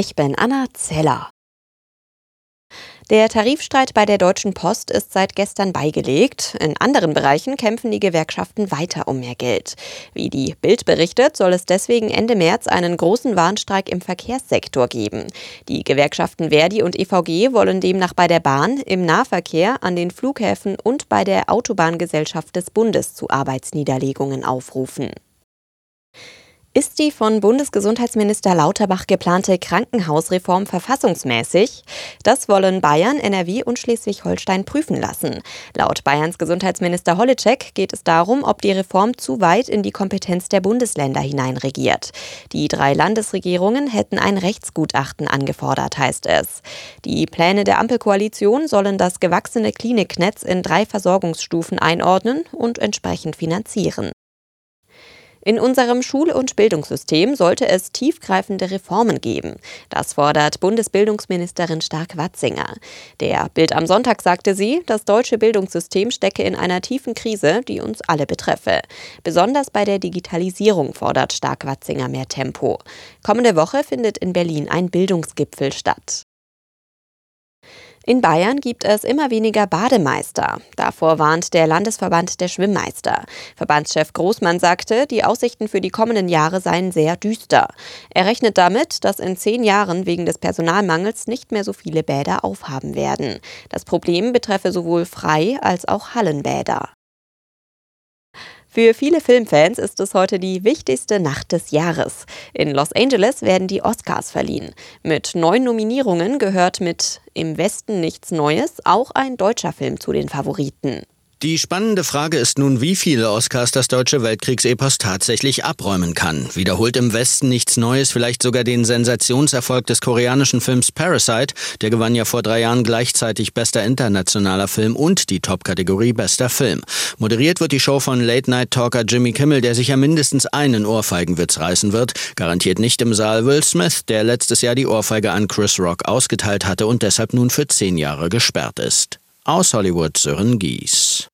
Ich bin Anna Zeller. Der Tarifstreit bei der Deutschen Post ist seit gestern beigelegt. In anderen Bereichen kämpfen die Gewerkschaften weiter um mehr Geld. Wie die Bild berichtet, soll es deswegen Ende März einen großen Warnstreik im Verkehrssektor geben. Die Gewerkschaften Verdi und EVG wollen demnach bei der Bahn, im Nahverkehr, an den Flughäfen und bei der Autobahngesellschaft des Bundes zu Arbeitsniederlegungen aufrufen. Ist die von Bundesgesundheitsminister Lauterbach geplante Krankenhausreform verfassungsmäßig? Das wollen Bayern, NRW und Schleswig-Holstein prüfen lassen. Laut Bayerns Gesundheitsminister Holitschek geht es darum, ob die Reform zu weit in die Kompetenz der Bundesländer hineinregiert. Die drei Landesregierungen hätten ein Rechtsgutachten angefordert, heißt es. Die Pläne der Ampelkoalition sollen das gewachsene Kliniknetz in drei Versorgungsstufen einordnen und entsprechend finanzieren. In unserem Schul- und Bildungssystem sollte es tiefgreifende Reformen geben. Das fordert Bundesbildungsministerin Stark-Watzinger. Der Bild am Sonntag sagte sie, das deutsche Bildungssystem stecke in einer tiefen Krise, die uns alle betreffe. Besonders bei der Digitalisierung fordert Stark-Watzinger mehr Tempo. Kommende Woche findet in Berlin ein Bildungsgipfel statt. In Bayern gibt es immer weniger Bademeister. Davor warnt der Landesverband der Schwimmmeister. Verbandschef Großmann sagte, die Aussichten für die kommenden Jahre seien sehr düster. Er rechnet damit, dass in zehn Jahren wegen des Personalmangels nicht mehr so viele Bäder aufhaben werden. Das Problem betreffe sowohl Frei- als auch Hallenbäder. Für viele Filmfans ist es heute die wichtigste Nacht des Jahres. In Los Angeles werden die Oscars verliehen. Mit neun Nominierungen gehört mit Im Westen nichts Neues auch ein deutscher Film zu den Favoriten. Die spannende Frage ist nun, wie viele Oscars das deutsche Weltkriegsepos tatsächlich abräumen kann. Wiederholt im Westen nichts Neues, vielleicht sogar den Sensationserfolg des koreanischen Films Parasite. Der gewann ja vor drei Jahren gleichzeitig bester internationaler Film und die Top-Kategorie bester Film. Moderiert wird die Show von Late-Night-Talker Jimmy Kimmel, der sicher mindestens einen Ohrfeigenwitz reißen wird. Garantiert nicht im Saal Will Smith, der letztes Jahr die Ohrfeige an Chris Rock ausgeteilt hatte und deshalb nun für zehn Jahre gesperrt ist. Aus Hollywood Sören Gies.